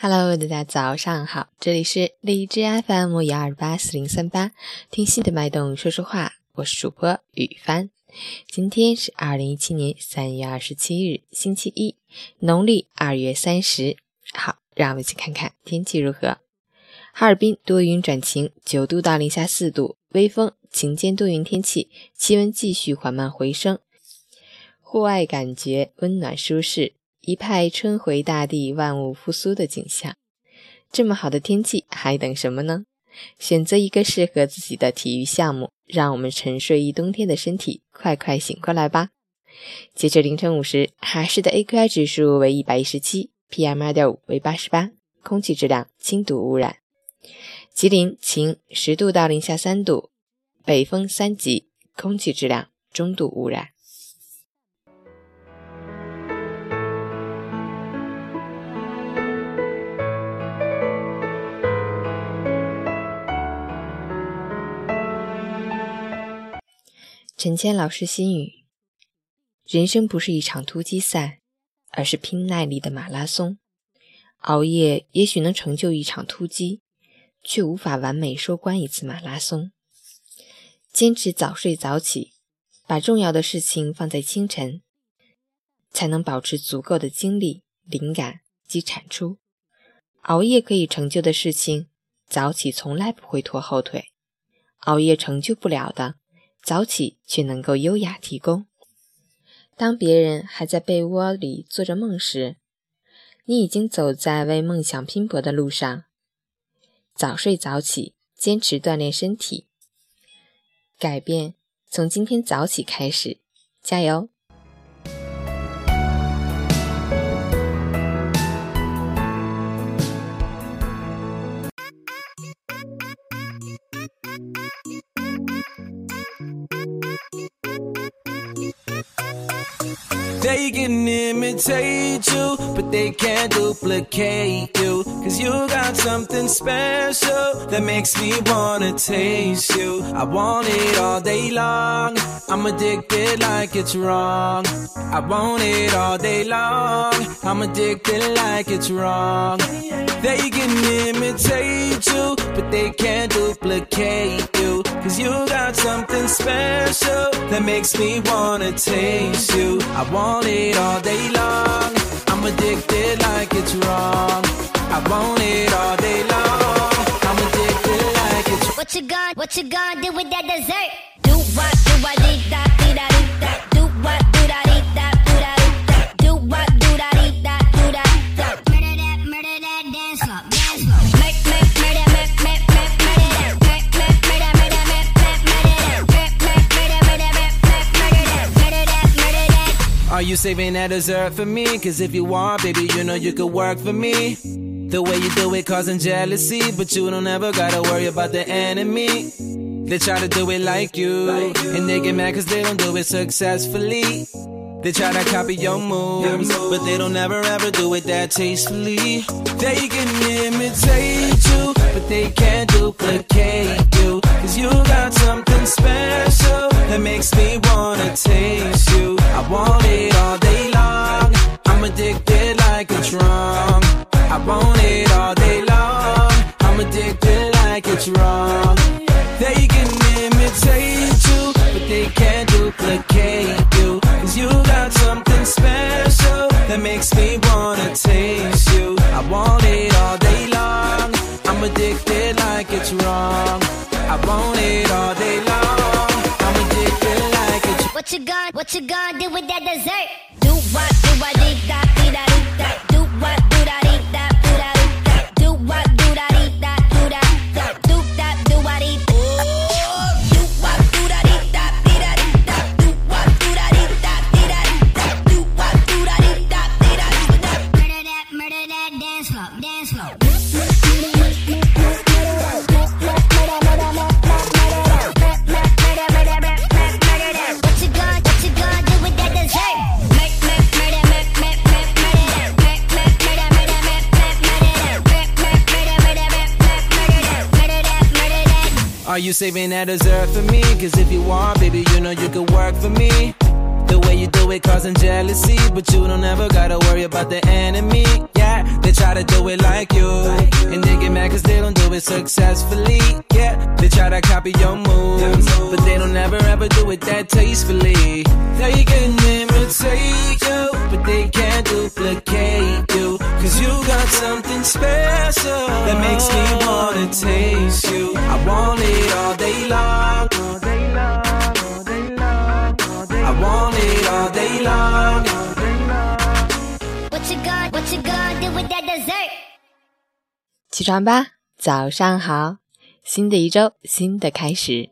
Hello，大家早上好，这里是荔枝 FM 幺二八四零三八，听心的脉动说说话，我是主播雨帆。今天是二零一七年三月二十七日，星期一，农历二月三十。好，让我们一起看看天气如何。哈尔滨多云转晴，九度到零下四度，微风，晴间多云天气，气温继续缓慢回升，户外感觉温暖舒适。一派春回大地、万物复苏的景象。这么好的天气，还等什么呢？选择一个适合自己的体育项目，让我们沉睡一冬天的身体快快醒过来吧。截至凌晨五时，海市的 AQI 指数为一百一十七，PM 二点五为八十八，空气质量轻度污染。吉林晴，十度到零下三度，北风三级，空气质量中度污染。陈谦老师心语：人生不是一场突击赛，而是拼耐力的马拉松。熬夜也许能成就一场突击，却无法完美收官一次马拉松。坚持早睡早起，把重要的事情放在清晨，才能保持足够的精力、灵感及产出。熬夜可以成就的事情，早起从来不会拖后腿。熬夜成就不了的。早起却能够优雅提供。当别人还在被窝里做着梦时，你已经走在为梦想拼搏的路上。早睡早起，坚持锻炼身体，改变从今天早起开始，加油！They can imitate you, but they can't duplicate you. Cause you got something special that makes me wanna taste you. I want it all day long. I'm addicted like it's wrong. I want it all day long. I'm addicted like it's wrong. They can imitate you, they can't duplicate you. Cause you got something special that makes me wanna taste you. I want it all day long. I'm addicted like it's wrong. I want it all day long. I'm addicted like it's What you gonna, what you gonna do with that dessert? Do what, do what, da, Are you saving that dessert for me? Cause if you are, baby, you know you could work for me. The way you do it causing jealousy, but you don't ever gotta worry about the enemy. They try to do it like you, and they get mad cause they don't do it successfully. They try to copy your moves, but they don't ever ever do it that tastefully. They can imitate you, but they can't duplicate you. Cause you got something special that makes me wanna taste. I want it all day long. I'm addicted like it's wrong. I want it all day long. I'm addicted like it's wrong. They can imitate you, but they can't you what you gonna do with that dessert? Do what, do what, da, Are you saving that dessert for me? Cause if you want, baby, you know you could work for me. The way you do it causing jealousy, but you don't ever gotta worry about the enemy. Yeah, they try to do it like you, and they get mad cause they don't do it successfully. Yeah, they try to copy your moves, but they don't ever ever do it that tastefully. They can imitate you, but they can't duplicate you. Cause you got something special that makes me wanna taste you. I want it all day long. All day long, all day long, all day long. I want it all day long. What you gonna, what you gonna do with that dessert? 起床吧，早上好！新的一周，新的开始。